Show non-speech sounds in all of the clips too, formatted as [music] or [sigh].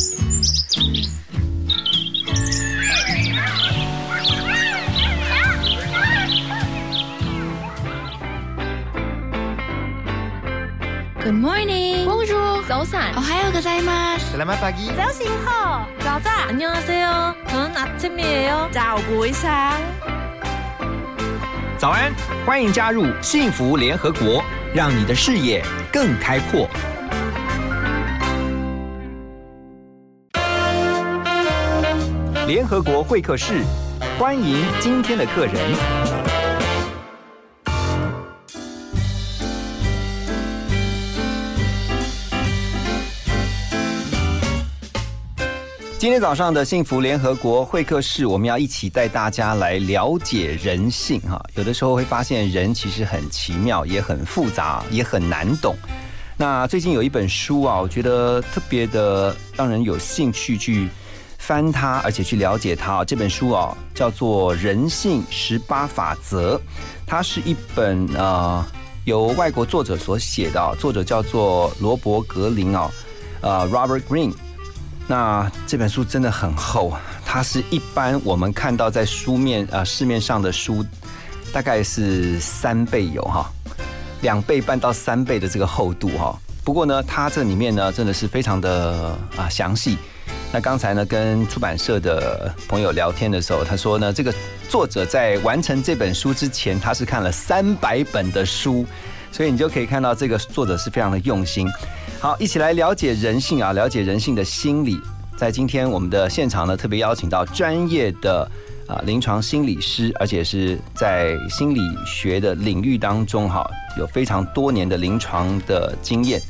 Good morning. Bonjour. 早安。 오하요ございます. Selamat pagi. 早醒好。早早。 안녕하세요. 저는 아침이에요. 早不一상早安，欢迎加入幸福联合国，让你的视野更开阔。 联合国会客室，欢迎今天的客人。今天早上的幸福联合国会客室，我们要一起带大家来了解人性哈。有的时候会发现人其实很奇妙，也很复杂，也很难懂。那最近有一本书啊，我觉得特别的让人有兴趣去翻它，而且去了解它。这本书啊，叫做《人性十八法则》，它是一本呃由外国作者所写的，作者叫做罗伯格林啊，呃 Robert Green。那这本书真的很厚，它是一般我们看到在书面啊、市面上的书，大概是三倍有哈，两倍半到三倍的这个厚度哈。不过呢，它这里面呢真的是非常的啊详细。那刚才呢跟出版社的朋友聊天的时候，他说呢，这个作者在完成这本书之前，他是看了三百本的书，所以你就可以看到这个作者是非常的用心。好，一起来了解人性啊，了解人性的心理。在今天我们的现场呢，特别邀请到专业的啊临床心理师，而且是在心理学的领域当中哈，有非常多年的临床的经验。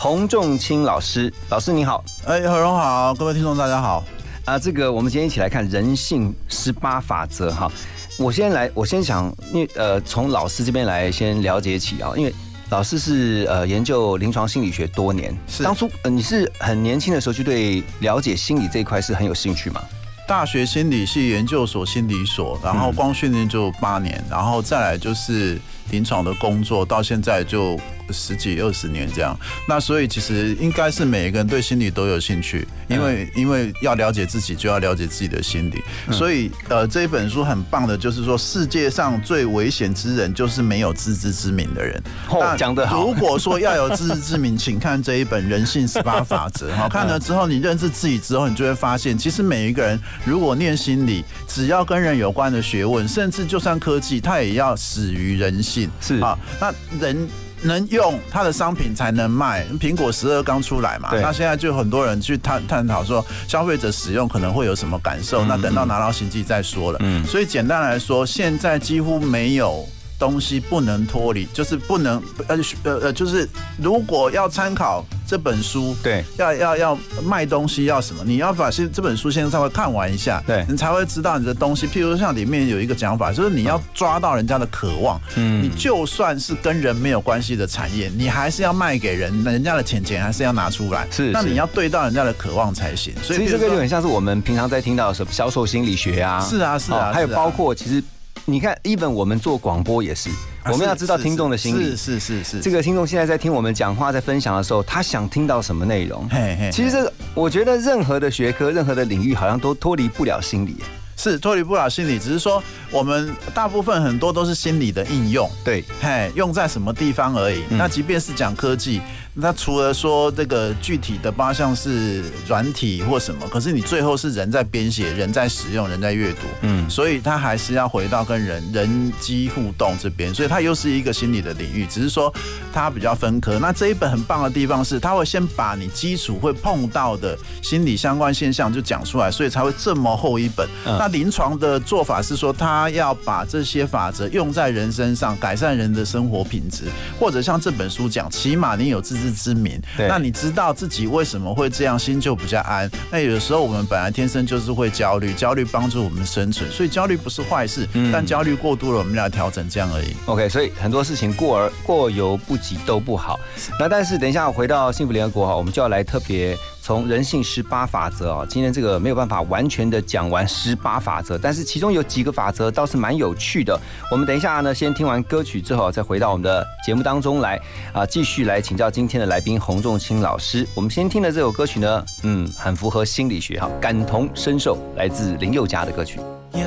洪仲清老师，老师你好，哎，何荣好，各位听众大家好。啊，这个我们今天一起来看人性十八法则哈。我先来，我先想，因为呃，从老师这边来先了解起啊，因为。老师是呃研究临床心理学多年，是当初呃你是很年轻的时候就对了解心理这一块是很有兴趣吗？大学心理系研究所心理所，然后光训练就八年，然后再来就是临床的工作，到现在就十几二十年这样。那所以其实应该是每一个人对心理都有兴趣，因为因为要了解自己，就要了解自己的心理。所以呃这一本书很棒的，就是说世界上最危险之人就是没有自知之明的人。哦，讲得好。如果说要有自知之明，请看这一本《人性 [laughs] 十八法则》。好，看了之后，你认识自己之后，你就会发现，其实每一个人如果念心理，只要跟人有关的学问，甚至就算科技，它也要始于人性。是啊，那人。能用它的商品才能卖。苹果十二刚出来嘛，那现在就很多人去探探讨说，消费者使用可能会有什么感受。那等到拿到新机再说了。嗯，所以简单来说，现在几乎没有东西不能脱离，就是不能呃呃呃，就是如果要参考这本书，对，要要要卖东西要什么，你要把先这本书先稍微看完一下，对你才会知道你的东西。譬如像里面有一个讲法，就是你要抓到人家的渴望，嗯，你就算是跟人没有关系的产业，你还是要卖给人，人家的钱钱还是要拿出来，是，那你要对到人家的渴望才行。所以这个就很像是我们平常在听到什么销售心理学啊，是啊是啊，还有包括其实你看，even 我们做广播也是。我们要知道听众的心理，是是是是。这个听众现在在听我们讲话，在分享的时候，他想听到什么内容？嘿嘿。其实这个，我觉得任何的学科、任何的领域，好像都脱离不了心理。是脱离不了心理，只是说我们大部分很多都是心理的应用。对，嘿，用在什么地方而已。那即便是讲科技。那除了说这个具体的八项是软体或什么，可是你最后是人在编写、人在使用、人在阅读，嗯，所以它还是要回到跟人人机互动这边，所以它又是一个心理的领域，只是说它比较分科。那这一本很棒的地方是，它会先把你基础会碰到的心理相关现象就讲出来，所以才会这么厚一本。那临床的做法是说，他要把这些法则用在人身上，改善人的生活品质，或者像这本书讲，起码你有自知之明，那你知道自己为什么会这样，心就比较安。那有的时候我们本来天生就是会焦虑，焦虑帮助我们生存，所以焦虑不是坏事，但焦虑过度了，我们要调整这样而已。OK，所以很多事情过而过犹不及都不好。那但是等一下回到幸福联合国哈，我们就要来特别从人性十八法则啊，今天这个没有办法完全的讲完十八法则，但是其中有几个法则倒是蛮有趣的。我们等一下呢，先听完歌曲之后，再回到我们的节目当中来啊，继续来请教今天的来宾洪仲清老师。我们先听的这首歌曲呢，嗯，很符合心理学哈，感同身受，来自林宥嘉的歌曲。有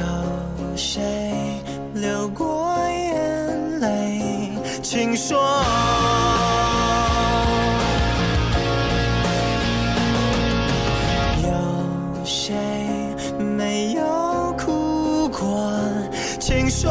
谁流过眼泪？请说。谁没有哭过？请说。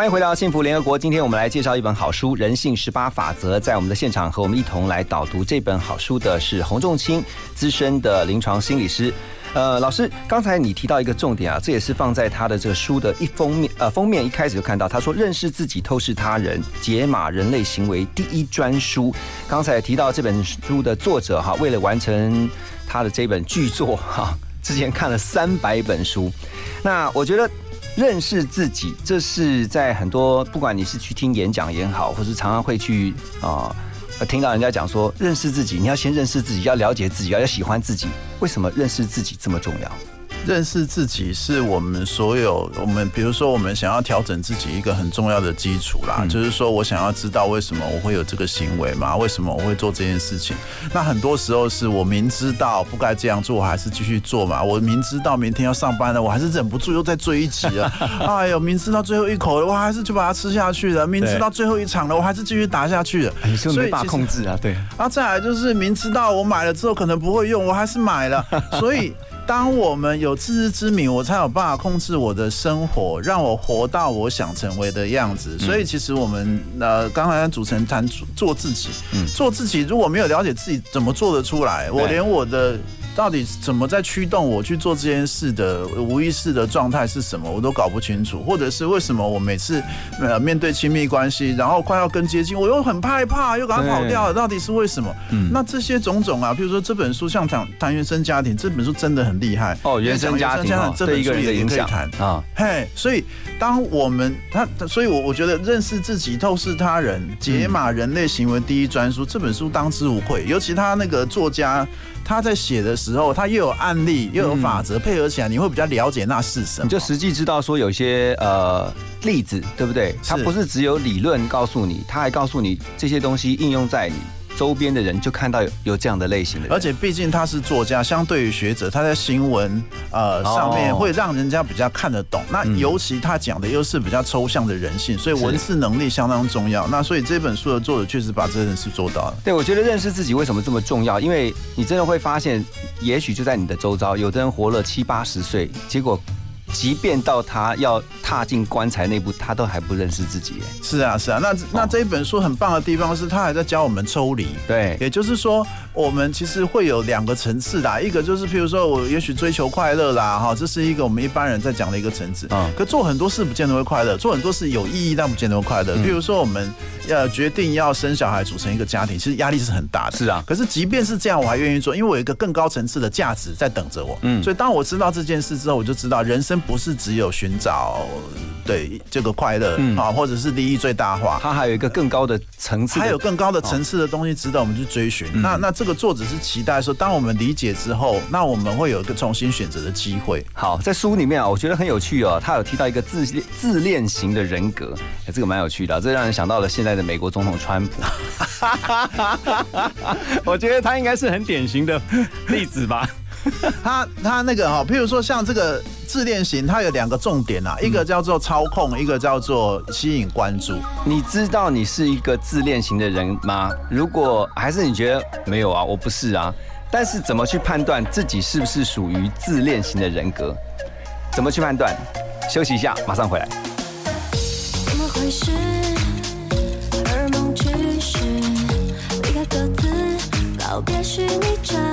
欢迎回到幸福联合国。今天我们来介绍一本好书《人性十八法则》。在我们的现场和我们一同来导读这本好书的是洪仲清，资深的临床心理师。呃，老师，刚才你提到一个重点啊，这也是放在他的这个书的一封面，呃，封面一开始就看到，他说认识自己，透视他人，解码人类行为第一专书。刚才提到这本书的作者哈，为了完成他的这本巨作哈，之前看了三百本书。那我觉得。认识自己，这是在很多不管你是去听演讲也好，或是常常会去啊、听到人家讲说，认识自己，你要先认识自己，要了解自己，要要喜欢自己。为什么认识自己这么重要？认识自己是我们所有我们，比如说我们想要调整自己一个很重要的基础啦，就是说我想要知道为什么我会有这个行为嘛，为什么我会做这件事情。那很多时候是我明知道不该这样做，我还是继续做嘛。我明知道明天要上班了，我还是忍不住又再追一集了。[laughs] 哎呦，明知道最后一口了，我还是就把它吃下去了。明知道最后一场了，我还是继续打下去了。你是没办法控制啊，对。然后再来就是明知道我买了之后可能不会用，我还是买了。[laughs] 所以。当我们有自知之明，我才有办法控制我的生活，让我活到我想成为的样子。所以，其实我们呃，刚才主持人谈做自己，做自己，如果没有了解自己怎么做得出来，我连我的。到底怎么在驱动我去做这件事的无意识的状态是什么？我都搞不清楚，或者是为什么我每次呃面对亲密关系，然后快要跟接近，我又很害怕，又赶快跑掉了，到底是为什么？嗯，那这些种种啊，比如说这本书像谈谈原生家庭，这本书真的很厉害哦，原生家庭这本书也可以谈啊，嘿，所以当我们他，所以我我觉得认识自己、透视他人、解码人类行为第一专书这本书当之无愧，尤其他那个作家。他在写的时候，他又有案例，又有法则配合起来，你会比较了解那是什么。你就实际知道说有些呃例子，对不对？他不是只有理论告诉你，他还告诉你这些东西应用在你。周边的人就看到有有这样的类型的，而且毕竟他是作家，相对于学者，他在新闻呃上面会让人家比较看得懂。那尤其他讲的又是比较抽象的人性，所以文字能力相当重要。那所以这本书的作者确实把这件事做到了。对，我觉得认识自己为什么这么重要？因为你真的会发现，也许就在你的周遭，有的人活了七八十岁，结果。即便到他要踏进棺材那步，他都还不认识自己。是啊，是啊。那那这一本书很棒的地方是，他还在教我们抽离。对，也就是说，我们其实会有两个层次的，一个就是，譬如说我也许追求快乐啦，哈，这是一个我们一般人在讲的一个层次。嗯。可做很多事不见得会快乐，做很多事有意义但不见得会快乐。譬如说，我们要决定要生小孩，组成一个家庭，其实压力是很大的。是啊。可是即便是这样，我还愿意做，因为我有一个更高层次的价值在等着我。嗯。所以当我知道这件事之后，我就知道人生。不是只有寻找对这个快乐啊，或者是利益最大化，它还有一个更高的层次，还有更高的层次的东西值得我们去追寻。那那这个作者是期待说，当我们理解之后，那我们会有一个重新选择的机会。好，在书里面啊，我觉得很有趣哦，他有提到一个自自恋型的人格，哎，这个蛮有趣的，这让人想到了现在的美国总统川普。[laughs] 我觉得他应该是很典型的例子吧。[laughs] 他他那个哈，譬如说像这个自恋型，它有两个重点啊，一个叫做操控，一个叫做吸引关注。你知道你是一个自恋型的人吗？如果还是你觉得没有啊，我不是啊，但是怎么去判断自己是不是属于自恋型的人格？怎么去判断？休息一下，马上回来。怎么回事？而梦只是离开各自，告别虚拟真。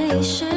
这一世，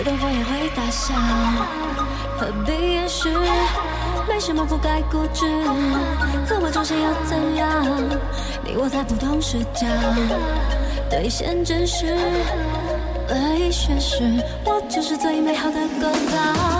会灯火也会大笑。何必掩饰？没什么不该固执，自我中心又怎样？你我在不同视角，兑现真实，唯一宣誓，我就是最美好的构造。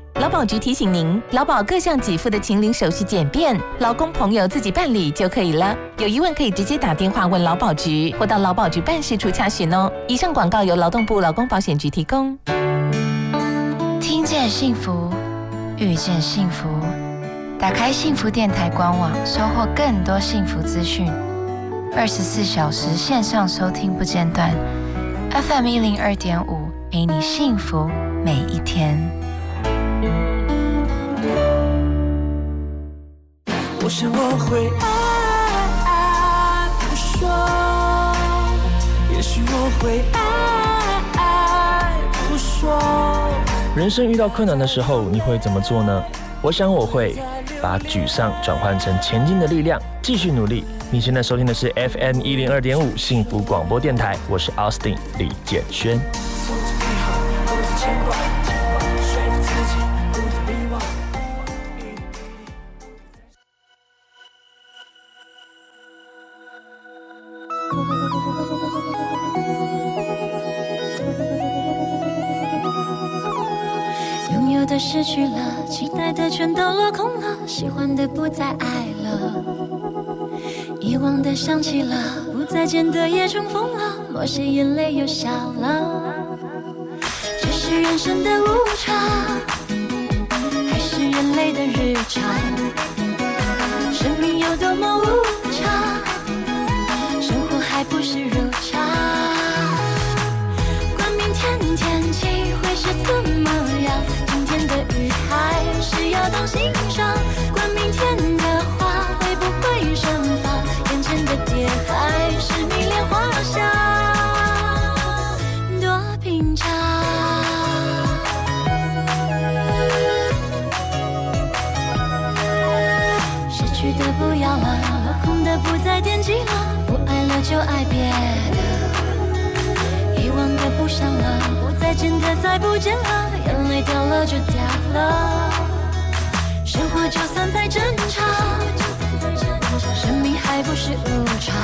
劳保局提醒您，劳保各项给付的请领手续简便，劳工朋友自己办理就可以了。有疑问可以直接打电话问劳保局，或到劳保局办事处查询哦。以上广告由劳动部劳工保险局提供。听见幸福，遇见幸福。打开幸福电台官网，收获更多幸福资讯。二十四小时线上收听不间断，FM 一零二点五，陪你幸福每一天。我想我会爱爱不说，也许我会爱爱不说。人生遇到困难的时候，你会怎么做呢？我想我会把沮丧转换成前进的力量，继续努力。你现在收听的是 FM 一零二点五幸福广播电台，我是 Austin 李建轩。落空了，喜欢的不再爱了，遗忘的想起了，不再见的也重逢了，某些眼泪又笑了。这是人生的无常，还是人类的日常？生命有多么无常，生活还不是如常。管明天天气会是怎么样，是要当心上。管明天的花会不会盛放，眼前的蝶还是迷恋花香，多平常。失去的不要了，落空的不再惦记了，不爱了就爱别的。遗忘的不想了，不再见的再不见了，眼泪掉了就掉了。就算再争吵，生命还不是无常，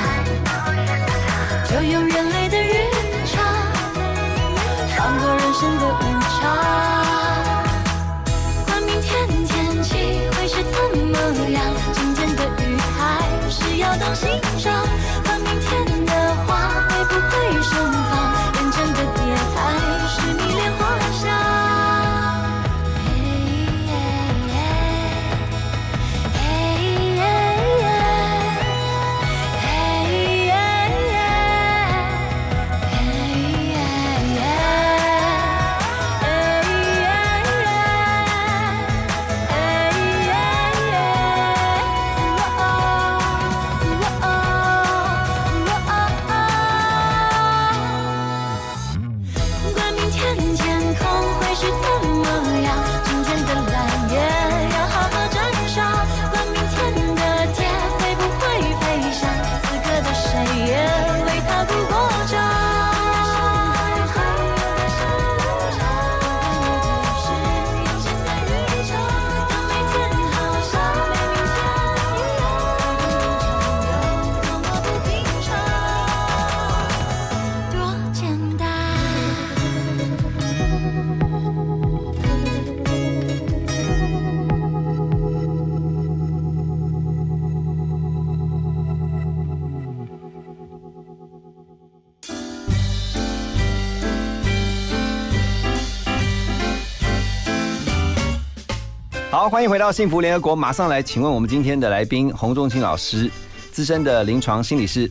好，欢迎回到幸福联合国，马上来请问我们今天的来宾洪仲清老师，资深的临床心理师，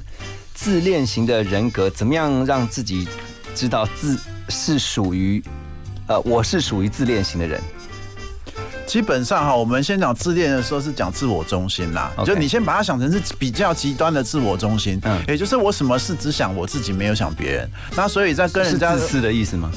自恋型的人格，怎么样让自己知道自是属于，呃，我是属于自恋型的人？基本上哈，我们先讲自恋的时候是讲自我中心啦就你先把它想成是比较极端的自我中心，嗯也就是我什么事只想我自己，没有想别人。那所以在跟人家自私的意思吗？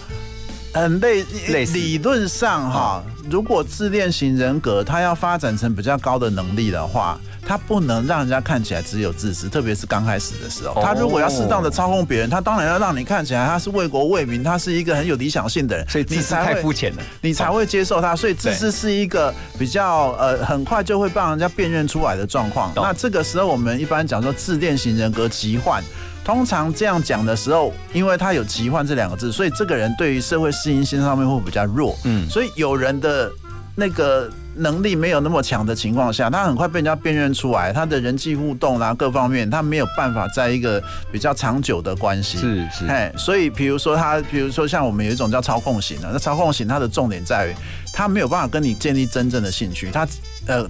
很类类似理论上哈，如果自恋型人格他要发展成比较高的能力的话，他不能让人家看起来只有自私，特别是刚开始的时候。哦他如果要适当的操控别人，他当然要让你看起来他是为国为民，他是一个很有理想性的人，所以自私你才会太肤浅了。你才会接受他。所以自私是一个比较呃很快就会帮人家辨认出来的状况。那这个时候我们一般讲说自恋型人格疾患。通常这样讲的时候，因为他有奇幻这两个字，所以这个人对于社会适应性上面会比较弱。嗯所以有人的那个能力没有那么强的情况下，他很快被人家辨认出来，他的人际互动啊各方面，他没有办法在一个比较长久的关系。是是，哎，所以比如说他，比如说像我们有一种叫操控型的，那操控型它的重点在于，他没有办法跟你建立真正的兴趣，他呃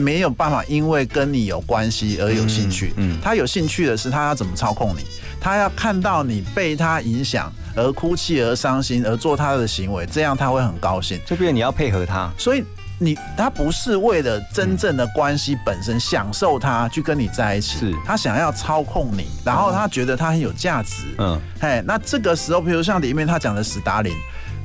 没有办法因为跟你有关系而有兴趣，嗯嗯他有兴趣的是他要怎么操控你，他要看到你被他影响而哭泣而伤心而做他的行为，这样他会很高兴。就变成你要配合他。所以你他不是为了真正的关系本身享受他去跟你在一起，是他想要操控你，然后他觉得他很有价值，嗯，嘿，那这个时候，比如像里面他讲的史达林。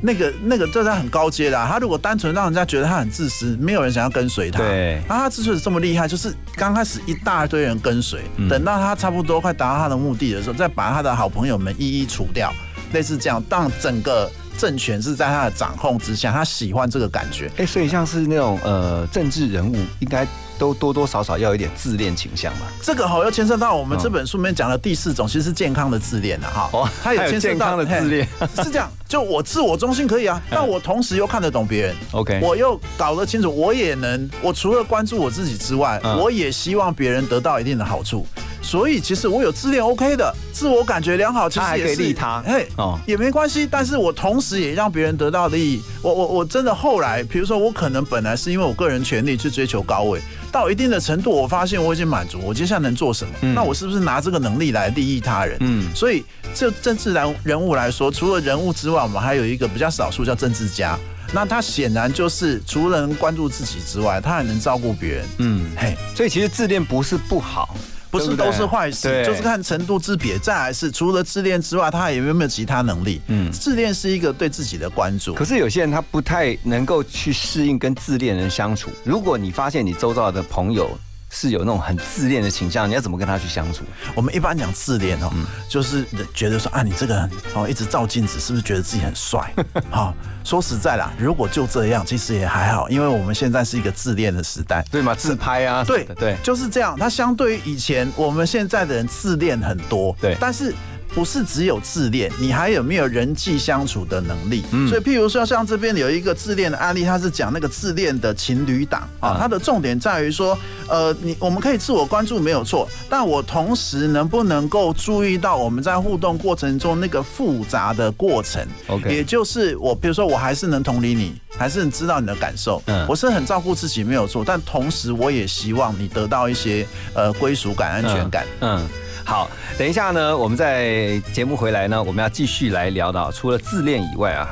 那个那个，这他很高阶的、啊。他如果单纯让人家觉得他很自私，没有人想要跟随他。对那他之所以这么厉害，就是刚开始一大堆人跟随，嗯等到他差不多快达到他的目的的时候，再把他的好朋友们一一除掉，类似这样，让整个政权是在他的掌控之下，他喜欢这个感觉。哎、所以像是那种呃政治人物，应该都多多少少要有一点自恋倾向嘛？这个好又牵涉到我们嗯这本书里面讲的第四种，其实是健康的自恋啊，哈。哦它有牵涉到健康的自恋是这样。就我自我中心可以啊，但我同时又看得懂别人。OK 我又搞得清楚，我也能，我除了关注我自己之外，嗯我也希望别人得到一定的好处。所以其实我有自恋 OK 的，自我感觉良好，其他还可以实也是利他嘿，哦也没关系。但是我同时也让别人得到利益。我我我真的后来，比如说我可能本来是因为我个人权利去追求高位，到一定的程度，我发现我已经满足，我接下来能做什么？嗯那我是不是拿这个能力来利益他人？嗯所以这政治人人物来说，除了人物之外，我们还有一个比较少数叫政治家。那他显然就是除了能关注自己之外，他还能照顾别人。嗯，嘿，所以其实自恋不是不好，不是都是坏事，就是看程度之别。再来是除了自恋之外，他还有没有其他能力？嗯嗯，自恋是一个对自己的关注。可是有些人他不太能够去适应跟自恋人相处。如果你发现你周遭的朋友是有那种很自恋的倾向，你要怎么跟他去相处？我们一般讲自恋哦，就是觉得说啊，你这个人哦一直照镜子，是不是觉得自己很帅？好、[laughs] 说实在啦，如果就这样，其实也还好，因为我们现在是一个自恋的时代。对吗？自拍啊，对对，就是这样。它相对于以前，我们现在的人自恋很多，对但是。不是只有自恋，你还有没有人际相处的能力？嗯所以，譬如说，像这边有一个自恋的案例，他是讲那个自恋的情侣档啊啊，它的重点在于说，呃，你我们可以自我关注没有错，但我同时能不能够注意到我们在互动过程中那个复杂的过程 OK 也就是我，比如说我还是能同理你，还是能知道你的感受，嗯我是很照顾自己没有错，但同时我也希望你得到一些呃归属感、安全感。嗯。嗯好，等一下呢，我们在节目回来呢，我们要继续来聊到除了自恋以外啊，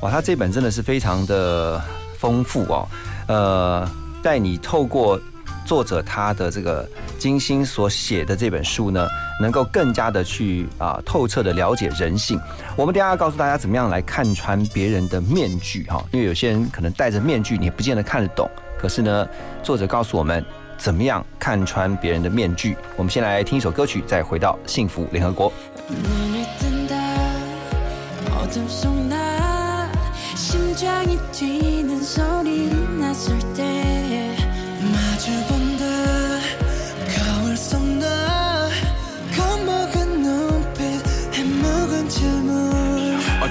哇，他这本真的是非常的丰富哦，呃，带你透过作者他的这个精心所写的这本书呢，能够更加的去啊、透彻的了解人性。我们等下要告诉大家怎么样来看穿别人的面具哈，因为有些人可能戴着面具，你不见得看得懂。可是呢，作者告诉我们怎么样看穿别人的面具。我们先来听一首歌曲，再回到幸福联合国。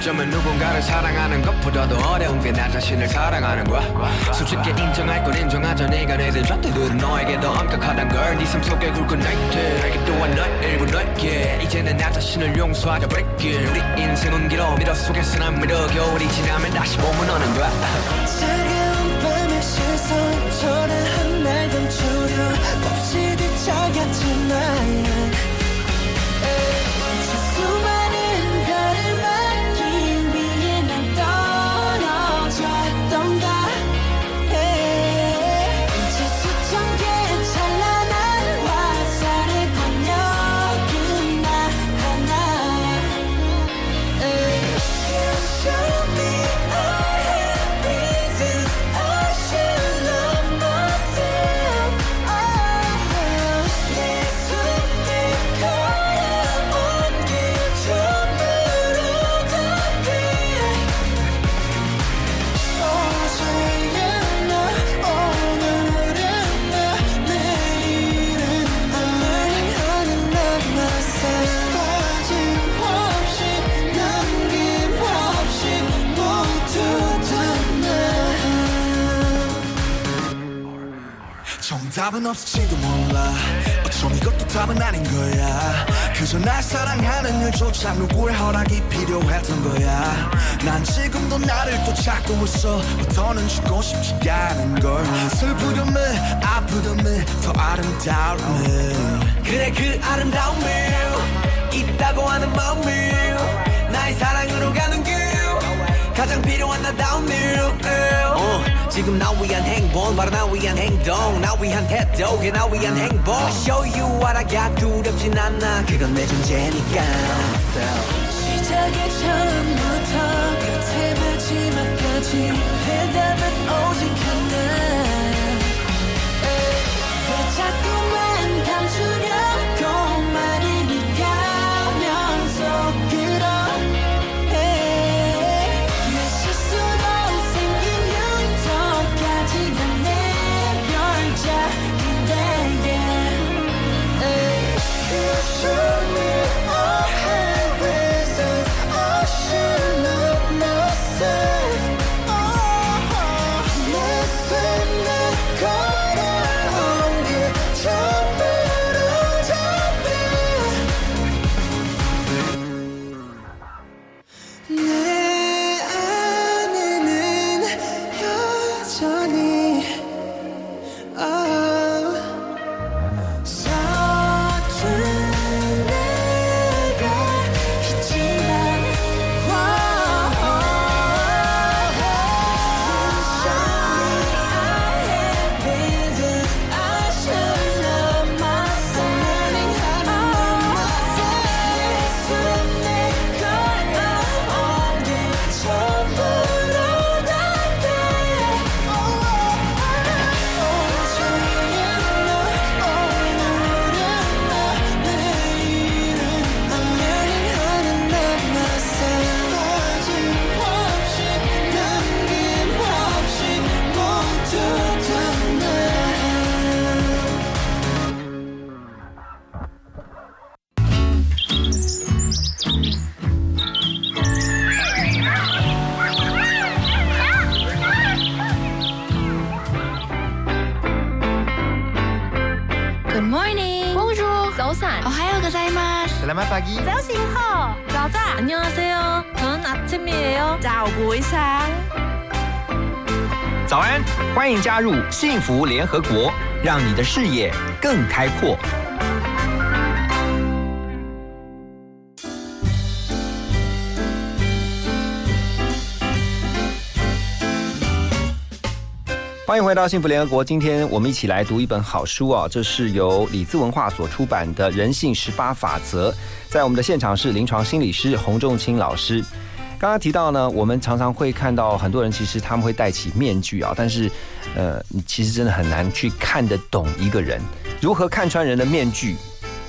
어쩌면 누군가를 사랑하는 것보다도 어려운 게 나 자신을 사랑하는 거야 솔직히 인정할 건 인정하자 내가 내든 잣대들은 너에게 더 엄격하단 걸네 삶 속에 굵은 날들 알게 또한 널 일부 넓게. 이제는 나 자신을 용서하자 break it 우리 인생은 길어. 미러 속에서 난 미러 겨울이 지나면 다시 봄은 오는 거야? 차가운 밤의 실수 초라한 날 감추려 없이 뒤척였지만 수 없을지도 몰라. 어쩜 이것도 답은 아닌 거야. 그저 날 사랑하는 일조차 누구의 허락이 필요했던 거야. 난 지금도 나를 또 찾고 있어. 더는 죽고 싶지가 않은 걸. 슬프렴을 아프렴을 더 아름다움을 그래 그 아름다움을 있다고 하는 마음을 나의 사랑으로 가는 길. 가장 필요한 나다운 일 어, 지금 나 위한 행복 바로 나 위한 행동. 나 위한 태도 그게 나 위한 행복. I show you what I got 두렵진 않아. 그건 내 존재니까. 시작의 처음부터 끝의 마지막까지. 해답은 오직 福联合国，让你的视野更开阔。欢迎回到幸福联合国。今天我们一起来读一本好书啊，这是由李兹文化所出版的《人性十八法则》。在我们的现场是临床心理师洪仲清老师。刚刚提到呢，我们常常会看到很多人，其实他们会戴起面具啊，但是，呃，你其实真的很难去看得懂一个人。如何看穿人的面具？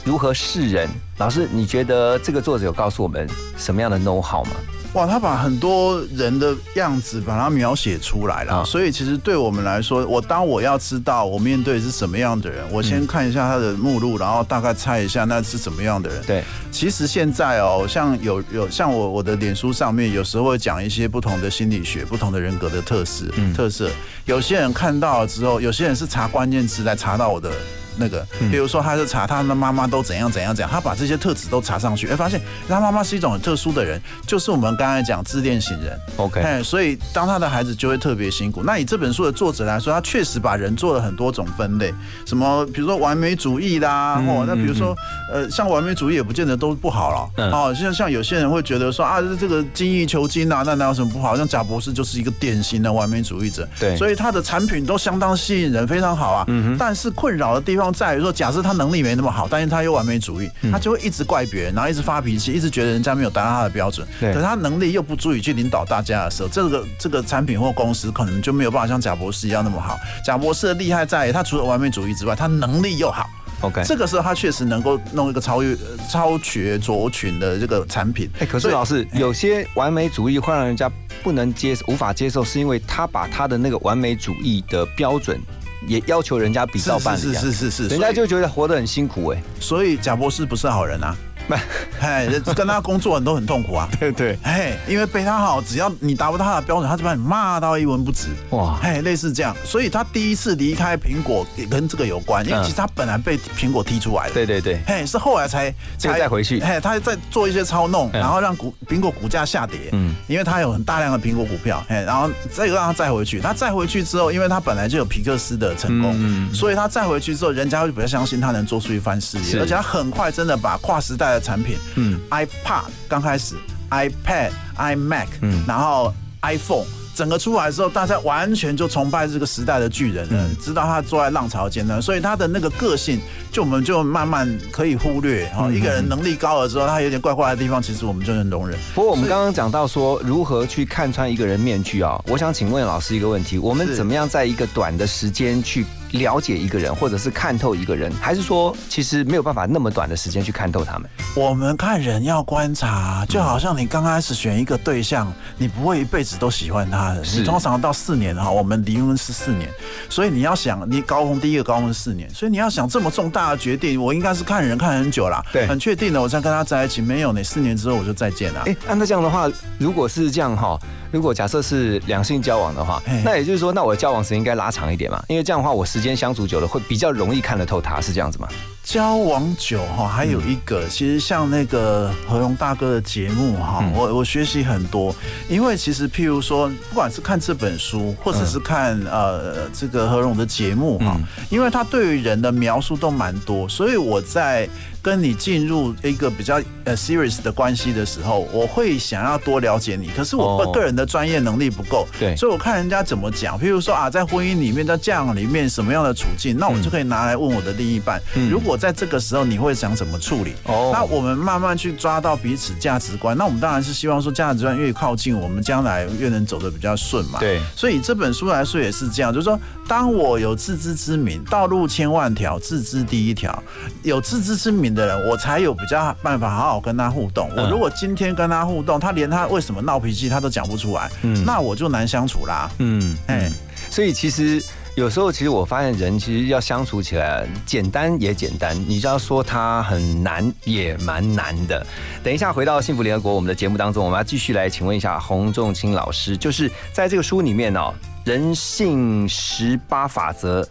如何示人？老师，你觉得这个作者有告诉我们什么样的 know how 吗？哇，他把很多人的样子把它描写出来了，啊所以其实对我们来说，我当我要知道我面对是什么样的人，我先看一下他的目录，然后大概猜一下那是什么样的人。对，其实现在哦，像有有像我我的脸书上面有时候会讲一些不同的心理学、不同的人格的特质、特色。有些人看到了之后，有些人是查关键词来查到我的那个，比如说他就查他的妈妈都怎样怎样怎样，他把这些特质都查上去，哎，发现他妈妈是一种很特殊的人，就是我们刚才讲自恋型人。OK，哎，所以当他的孩子就会特别辛苦。那以这本书的作者来说，他确实把人做了很多种分类，什么比如说完美主义啦，嗯哦，那比如说呃，像完美主义也不见得都不好了。嗯哦，像像有些人会觉得说啊，这个精益求精啊，那哪有什么不好？像贾博士就是一个典型的完美主义者。对所以他的产品都相当吸引人，非常好啊。嗯但是困扰的地方在于说，假设他能力没那么好，但是他又完美主义，嗯他就会一直怪别人，然后一直发脾气，一直觉得人家没有达到他的标准。对可是他能力又不足以去领导大家的时候，这个这个产品或公司可能就没有办法像贾博士一样那么好。贾博士的厉害在于，他除了完美主义之外，他能力又好。OK，这个时候他确实能够弄一个超越、呃超绝卓群的这个产品。哎，可是老师，有些完美主义会让人家不能接、无法接受，是因为他把他的那个完美主义的标准也要求人家比照办理啊，是是是是是人家就觉得活得很辛苦哎。所以贾博士不是好人啊。[laughs] 哎，跟他工作人都很痛苦啊。[laughs] 对对，哎，因为被他好，只要你达不到他的标准，他就把你骂到一文不值。哇，哎，类似这样，所以他第一次离开苹果也跟这个有关，因为嗯。其实他本来被苹果踢出来的。对对对，嘿，是后来才这个再回去。嘿，他在做一些操弄，嗯。然后让股苹果股价下跌。嗯。嗯，因为他有很大量的苹果股票，哎，然后这个让他再回去，他再回去之后，因为他本来就有皮克斯的成功，嗯所以他再回去之后，人家会比较相信他能做出一番事业，而且他很快真的把跨时代的产品，嗯嗯，iPad 刚开始，iPad、iMac，嗯嗯，然后 iPhone。整个出来之后，大家完全就崇拜这个时代的巨人知道他坐在浪潮尖端，所以他的那个个性，就我们就慢慢可以忽略哈。嗯一个人能力高了之后，他有点怪怪的地方，其实我们就能容忍。不过我们刚刚讲到说如何去看穿一个人面具啊，我想请问老师一个问题：我们怎么样在一个短的时间去了解一个人，或者是看透一个人，还是说其实没有办法那么短的时间去看透他们？我们看人要观察，就好像你刚开始选一个对象，你不会一辈子都喜欢他的，是你通常到四年哈，我们离婚是四年，所以你要想，你高峰第一个高峰是四年，所以你要想这么重大的决定，我应该是看人看很久啦，对很确定的，我才跟他在一起。没有呢，四年之后我就再见了。哎，按照这样的话，如果是这样哈，如果假设是两性交往的话，那也就是说，那我的交往时间应该拉长一点嘛，因为这样的话，我时间相处久了，会比较容易看得透他，是这样子吗？交往久哈，还有一个，其实像那个何荣大哥的节目哈，嗯。我我学习很多，因为其实譬如说，不管是看这本书，或者是看呃这个何荣的节目哈嗯，因为他对于人的描述都蛮多，所以我在跟你进入一个比较呃 serious 的关系的时候，我会想要多了解你，可是我哦。个人的专业能力不够，对。所以我看人家怎么讲，譬如说啊，在婚姻里面，在教养里面什么样的处境，那我就可以拿来问我的另一半，嗯。如果在这个时候你会想怎么处理？哦那我们慢慢去抓到彼此价值观，那我们当然是希望说价值观越靠近，我们将来越能走得比较顺嘛。对所以这本书来说也是这样，就是说，当我有自知之明，道路千万条，自知第一条。有自知之明的人，我才有比较办法好好跟他互动。嗯我如果今天跟他互动，他连他为什么闹脾气他都讲不出来，嗯那我就难相处啦。嗯，哎哎，所以其实有时候，其实我发现人其实要相处起来，简单也简单，你就要说它很难，也蛮难的。等一下回到幸福联合国我们的节目当中，我们要继续来请问一下洪仲清老师，就是在这个书里面哦，《人性十八法则》。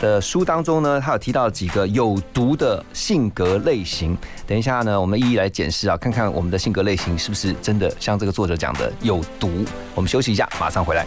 的书当中呢，他有提到几个有毒的性格类型。等一下呢，我们一一来检视啊，看看我们的性格类型是不是真的像这个作者讲的有毒。我们休息一下，马上回来。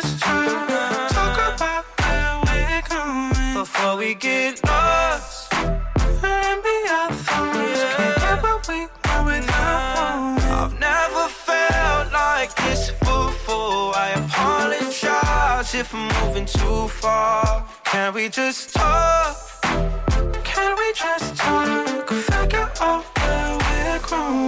Can we just talk? Talk about where we're going before we get lost. And be our thoughts. Can't get what we want without I've never felt like this before. I apologize if I'm moving too far. Can we just talk? Can we just talk? Figure out where we're growing.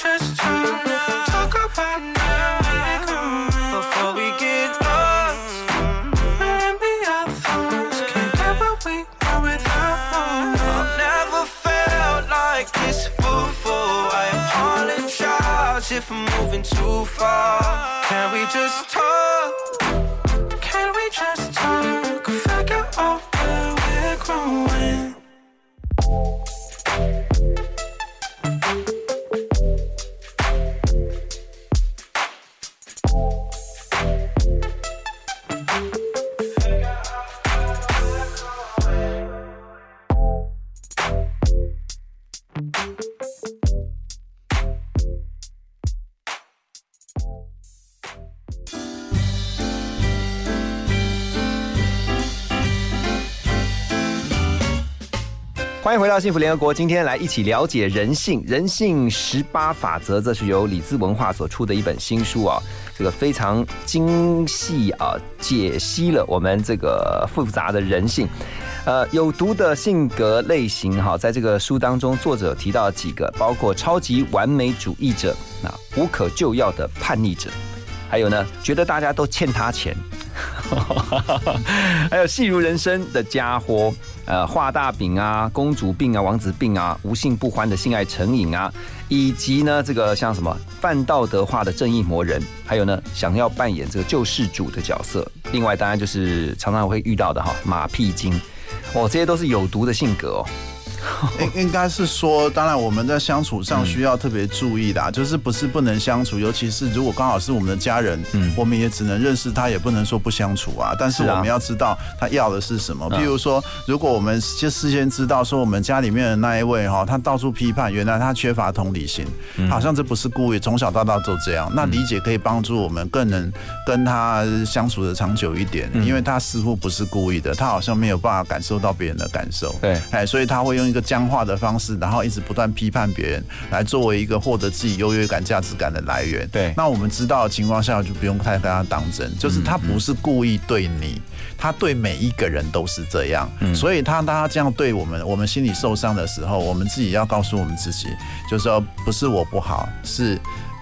Just talk? Talk about now before we get lost. And be our thoughts. Can't get what we want without I've never felt like this before. I apologize if I'm moving too far. Can we just talk? Can we just talk? Figure out where we're growing. 迎回到幸福联合国，今天来一起了解人性，人性十八法则，这是由李兹文化所出的一本新书啊，这个非常精细啊，解析了我们这个复杂的人性。呃，有毒的性格类型哈，在这个书当中，作者提到几个，包括超级完美主义者，那无可救药的叛逆者，还有呢，觉得大家都欠他钱。[laughs] 还有戏如人生的家伙，呃，画大饼啊，公主病啊，王子病啊，无性不欢的性爱成瘾啊，以及呢，这个像什么犯道德化的正义魔人，还有呢，想要扮演这个救世主的角色。另外，当然就是常常会遇到的哈，马屁精，哦，这些都是有毒的性格哦。应 [laughs] 应该是说，当然我们在相处上需要特别注意的，啊就是不是不能相处，尤其是如果刚好是我们的家人，嗯，我们也只能认识他，也不能说不相处啊。但是我们要知道他要的是什么。譬如说，如果我们就事先知道说我们家里面的那一位哈，他到处批判，原来他缺乏同理心，好像这不是故意，从小到大都这样。那理解可以帮助我们更能跟他相处的长久一点，因为他似乎不是故意的，他好像没有办法感受到别人的感受。对，哎，所以他会用一个僵化的方式，然后一直不断批判别人，来作为一个获得自己优越感、价值感的来源。对，那我们知道的情况下，就不用太跟他当真，就是他不是故意对你，他对每一个人都是这样。所以他当他这样对我们，我们心里受伤的时候，我们自己要告诉我们自己，就是说不是我不好，是。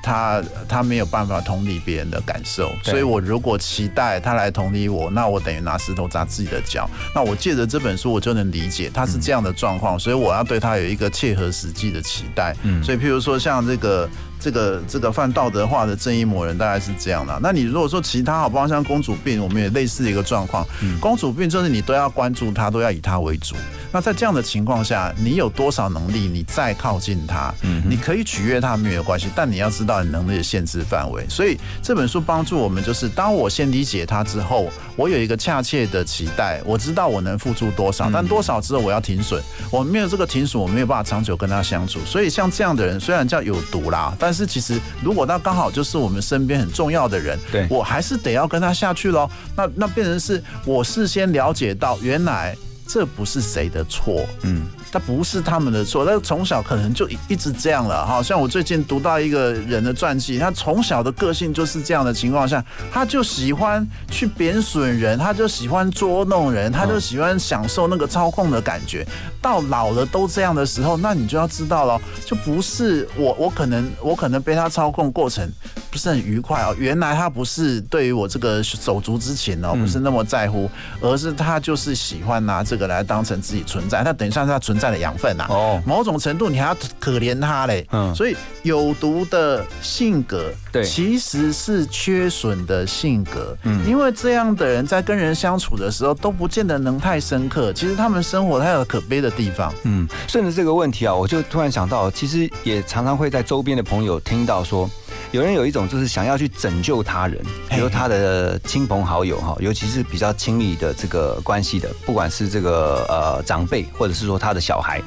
他他没有办法同理别人的感受，所以我如果期待他来同理我，那我等于拿石头砸自己的脚。那我借着这本书，我就能理解他是这样的状况，所以我要对他有一个切合实际的期待。嗯，所以譬如说像这个这个这个犯道德化的正义魔人，大概是这样的。那你如果说其他，好不好？像公主病，我们也类似一个状况。公主病就是你都要关注他，都要以他为主。那在这样的情况下，你有多少能力，你再靠近他，嗯，你可以取悦他没有关系，但你要知道你能力的限制范围。所以这本书帮助我们，就是当我先理解他之后，我有一个恰切的期待，我知道我能付出多少，但多少之后我要停损，我没有这个停损，我没有办法长久跟他相处。所以像这样的人，虽然叫有毒啦，但是其实如果他刚好就是我们身边很重要的人，对我还是得要跟他下去喽。那那变成是我事先了解到原来。这不是谁的错，嗯，他不是他们的错，他从小可能就一直这样了，哈。像我最近读到一个人的传记，他从小的个性就是这样的情况下，他就喜欢去贬损人，他就喜欢捉弄人，他就喜欢享受那个操控的感觉。到老了都这样的时候，那你就要知道了，就不是我，我可能我可能被他操控过程。不是很愉快哦。原来他不是对于我这个手足之情哦，不是那么在乎，而是他就是喜欢拿这个来当成自己存在，那等一下他存在的养分呐。哦，某种程度你还要可怜他嘞。嗯，所以有毒的性格，对，其实是缺损的性格。嗯，因为这样的人在跟人相处的时候都不见得能太深刻。其实他们生活他有可悲的地方。嗯，顺着这个问题啊，我就突然想到，其实也常常会在周边的朋友听到说。有人有一种就是想要去拯救他人，比如他的亲朋好友哈，尤其是比较亲密的这个关系的，不管是这个呃长辈，或者是说他的小孩，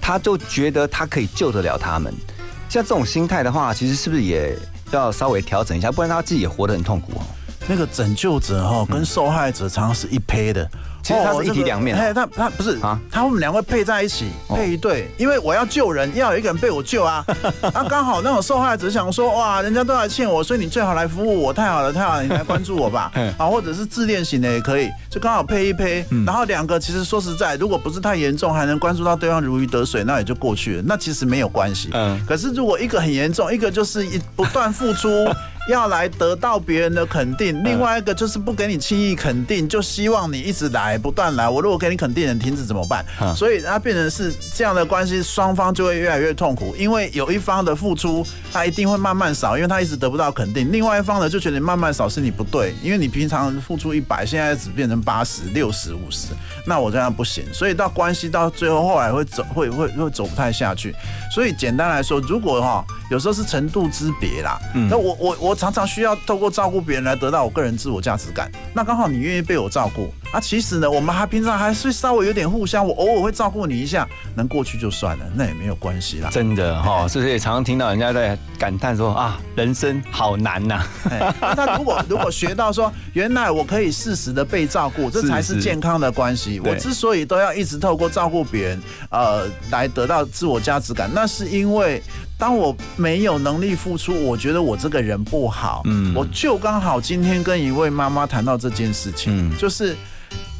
他就觉得他可以救得了他们。像这种心态的话，其实是不是也要稍微调整一下？不然他自己也活得很痛苦哦。那个拯救者哈，跟受害者常常是一胚的。其实它是一体两面，哎，他他不是啊，他们两个配在一起，配一对，因为我要救人，要有一个人被我救啊，[laughs] 啊，刚好那种受害者想说，哇，人家都来欠我，所以你最好来服务我，太好了，太好了，你来关注我吧，[laughs] 啊，或者是自恋型的也可以，就刚好配一配，然后两个其实说实在，如果不是太严重，还能关注到对方如鱼得水，那也就过去了，那其实没有关系，嗯，可是如果一个很严重，一个就是一不断付出。[laughs] 要来得到别人的肯定，另外一个就是不给你轻易肯定，就希望你一直来，不断来。我如果给你肯定，你停止怎么办？所以它变成是这样的关系，双方就会越来越痛苦，因为有一方的付出，他一定会慢慢少，因为他一直得不到肯定；另外一方呢，就觉得慢慢少是你不对，因为你平常付出一百，现在只变成八十六十五十，那我这样不行。所以到关系到最后，后来会走，会会会走不太下去。所以简单来说，如果哈，有时候是程度之别啦。那我我我。我常常需要透过照顾别人来得到我个人自我价值感。那刚好你愿意被我照顾啊？其实呢，我们还平常还是稍微有点互相，我偶尔会照顾你一下，能过去就算了，那也没有关系啦。真的哈，是不是也常常听到人家在感叹说啊，人生好难呐？那如果如果学到说，原来我可以适时的被照顾，这才是健康的关系。我之所以都要一直透过照顾别人，呃，来得到自我价值感，那是因为。当我没有能力付出，我觉得我这个人不好。嗯，我就刚好今天跟一位妈妈谈到这件事情，就是。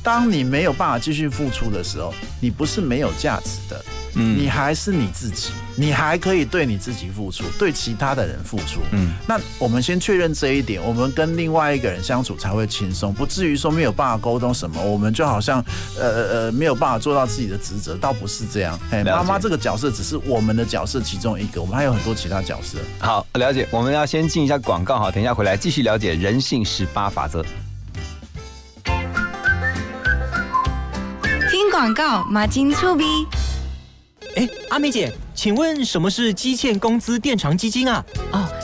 当你没有办法继续付出的时候，你不是没有价值的，嗯，你还是你自己，你还可以对你自己付出，对其他的人付出，嗯，那我们先确认这一点，我们跟另外一个人相处才会轻松，不至于说没有办法沟通什么，我们就好像呃呃没有办法做到自己的职责，倒不是这样。哎，妈妈这个角色只是我们的角色其中一个，我们还有很多其他角色。好，了解。我们要先进一下广告，好，等一下回来继续了解人性十八法则。听广告马金粗逼。哎，阿美姐，请问什么是基欠工资垫偿基金啊？啊，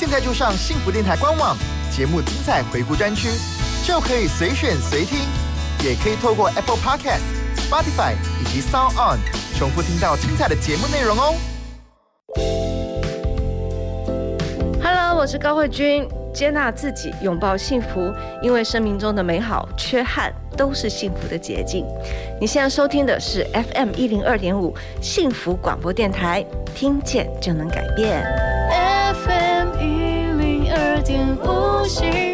现在就上幸福电台官网节目精彩回顾专区，就可以随选随听，也可以透过 Apple Podcast、Spotify 以及 Sound On 重复听到精彩的节目内容哦。Hello，我是高慧君，接纳自己，拥抱幸福，因为生命中的美好、缺憾都是幸福的捷径。你现在收听的是 FM 一零二点五幸福广播电台，听见就能改变。FM 一零二点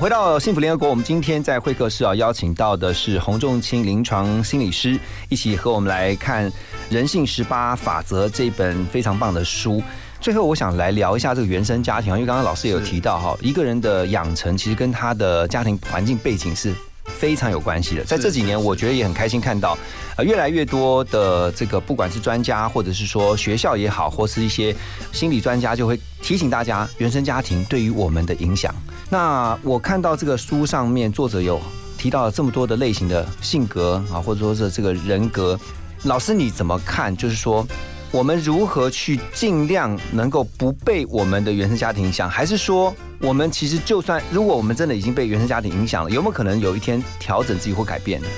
回到幸福联合国，我们今天在会客室啊，邀请到的是洪仲清临床心理师，一起和我们来看《人性十八法则》这本非常棒的书。最后，我想来聊一下这个原生家庭啊，因为刚刚老师也有提到哈，一个人的养成其实跟他的家庭环境背景是非常有关系的。在这几年，我觉得也很开心看到，呃，越来越多的这个不管是专家，或者是说学校也好，或是一些心理专家，就会提醒大家原生家庭对于我们的影响。那我看到这个书上面作者有提到了这么多的类型的性格啊，或者说是这个人格，老师你怎么看？就是说，我们如何去尽量能够不被我们的原生家庭影响，还是说，我们其实就算如果我们真的已经被原生家庭影响了，有没有可能有一天调整自己或改变呢？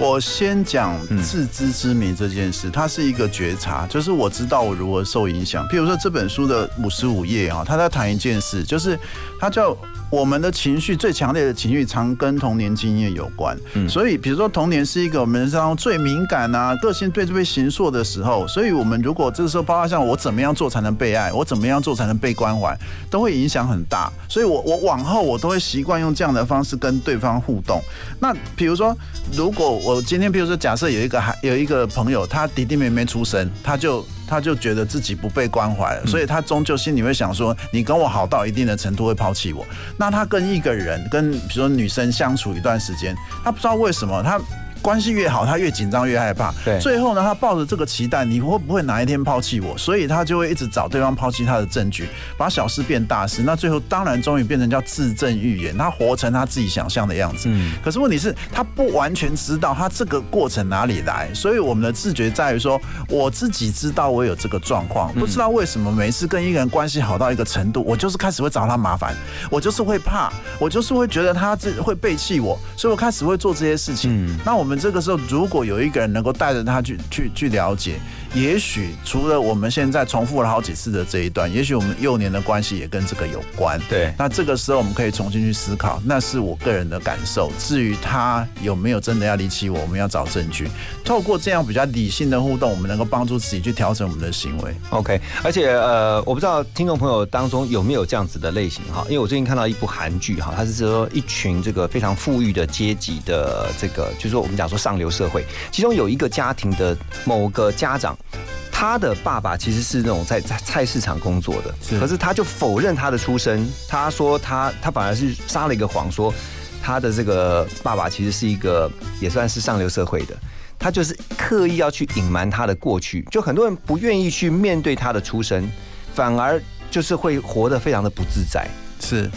我先讲自知之明这件事，它是一个觉察，就是我知道我如何受影响。譬如说这本书的五十五页啊，他在谈一件事，就是他叫。我们的情绪最强烈的情绪常跟童年经验有关，所以比如说童年是一个我们人生中最敏感啊，个性最被形塑的时候，所以我们如果这个时候包括像我怎么样做才能被爱，我怎么样做才能被关怀，都会影响很大。所以我我往后我都会习惯用这样的方式跟对方互动。那比如说，如果我今天比如说假设有一个孩有一个朋友，他弟弟妹妹出生，他就。他就觉得自己不被关怀了，所以他终究心里会想说：“你跟我好到一定的程度会抛弃我。”那他跟一个人，跟比如说女生相处一段时间，他不知道为什么他。关系越好，他越紧张越害怕。对，最后呢，他抱着这个期待，你会不会哪一天抛弃我？所以他就会一直找对方抛弃他的证据，把小事变大事。那最后当然终于变成叫自证预言，他活成他自己想象的样子。嗯。可是问题是，他不完全知道他这个过程哪里来。所以我们的自觉在于说，我自己知道我有这个状况，不知道为什么每次跟一个人关系好到一个程度，我就是开始会找他麻烦，我就是会怕，我就是会觉得他这会背弃我，所以我开始会做这些事情。嗯。那我们我们这个时候如果有一个人能够带着他去去去了解，也许除了我们现在重复了好几次的这一段，也许我们幼年的关系也跟这个有关。对，那这个时候我们可以重新去思考，那是我个人的感受。至于他有没有真的要离弃我，我们要找证据。透过这样比较理性的互动，我们能够帮助自己去调整我们的行为。OK，而且呃，我不知道听众朋友当中有没有这样子的类型哈，因为我最近看到一部韩剧哈，它是说一群这个非常富裕的阶级的这个，就是说我们讲说上流社会。其中有一个家庭的某个家长，他的爸爸其实是那种在在菜市场工作的，可是他就否认他的出身，他说他他反而是撒了一个谎，说他的这个爸爸其实是一个也算是上流社会的，他就是刻意要去隐瞒他的过去，就很多人不愿意去面对他的出身，反而就是会活得非常的不自在，是。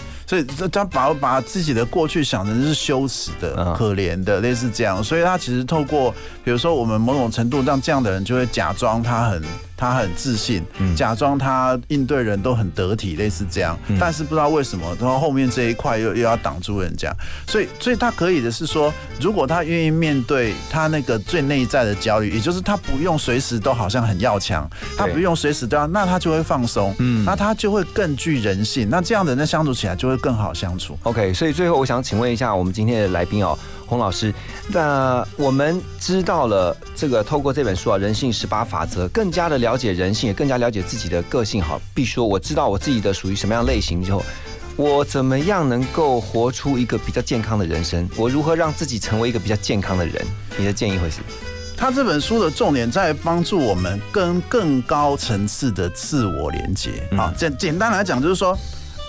所以他把把自己的过去想成是羞耻的、可怜的，类似这样。所以他其实透过，比如说我们某种程度让这样的人就会假装他很。他很自信，假装他应对人都很得体，类似这样。但是不知道为什么，然后后面这一块又又要挡住人家。所以，所以他可以的是说，如果他愿意面对他那个最内在的焦虑，也就是他不用随时都好像很要强，他不用随时都要，那他就会放松。嗯，那他就会更具人性。那这样的人相处起来就会更好相处。OK，所以最后我想请问一下我们今天的来宾哦。洪老师，那我们知道了这个，透过这本书啊，《人性十八法则》，更加的了解人性，也更加了解自己的个性。好，必须说，我知道我自己的属于什么样类型之后，我怎么样能够活出一个比较健康的人生？我如何让自己成为一个比较健康的人？你的建议会是？他这本书的重点在帮助我们跟更高层次的自我连接。啊，简简单来讲，就是说。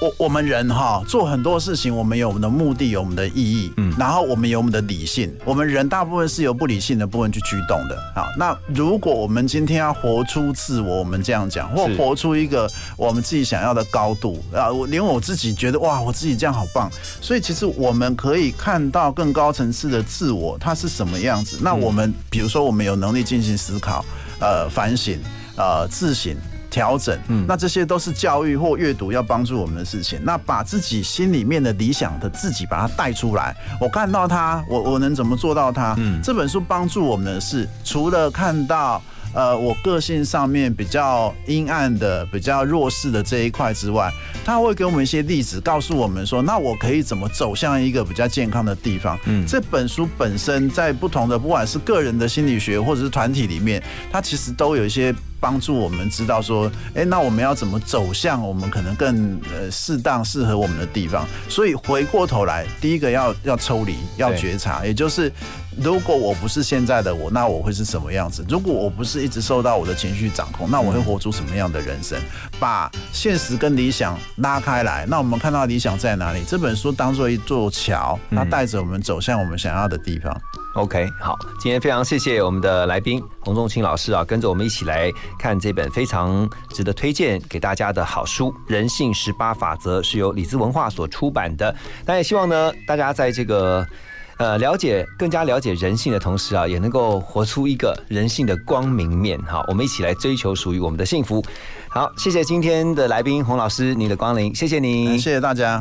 我我们人哈做很多事情，我们有我们的目的，有我们的意义，嗯，然后我们有我们的理性。我们人大部分是由不理性的部分去驱动的。好，那如果我们今天要活出自我，我们这样讲，或活出一个我们自己想要的高度啊，我连我自己觉得哇，我自己这样好棒。所以其实我们可以看到更高层次的自我，它是什么样子。那我们比如说，我们有能力进行思考、呃反省、呃自省。调整，嗯，那这些都是教育或阅读要帮助我们的事情。那把自己心里面的理想的自己把它带出来，我看到它，我我能怎么做到它？嗯，这本书帮助我们的是，除了看到呃我个性上面比较阴暗的、比较弱势的这一块之外，他会给我们一些例子，告诉我们说，那我可以怎么走向一个比较健康的地方？嗯，这本书本身在不同的不管是个人的心理学或者是团体里面，它其实都有一些。帮助我们知道说，哎，那我们要怎么走向我们可能更呃适当适合我们的地方。所以回过头来，第一个要要抽离，要觉察，也就是如果我不是现在的我，那我会是什么样子？如果我不是一直受到我的情绪掌控，那我会活出什么样的人生？把现实跟理想拉开来，那我们看到理想在哪里？这本书当做一座桥，它带着我们走向我们想要的地方。OK，好，今天非常谢谢我们的来宾洪仲清老师啊，跟着我们一起来看这本非常值得推荐给大家的好书《人性十八法则》，是由李兹文化所出版的。那也希望呢，大家在这个呃了解更加了解人性的同时啊，也能够活出一个人性的光明面。好，我们一起来追求属于我们的幸福。好，谢谢今天的来宾洪老师，你的光临，谢谢你，谢谢大家。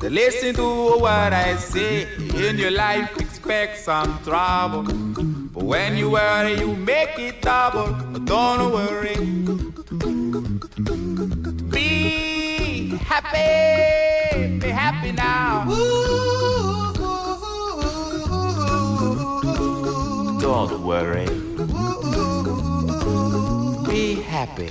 Listen to what I say. In your life, expect some trouble. But when you worry, you make it double. Don't worry. Be happy. Be happy now. Don't worry. Be happy.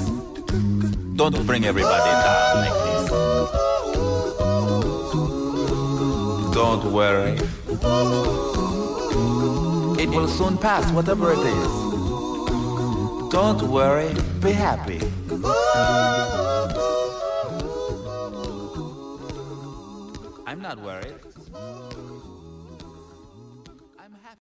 Don't bring everybody down like this. Don't worry. It will soon pass, whatever it is. Don't worry, be happy. I'm not worried.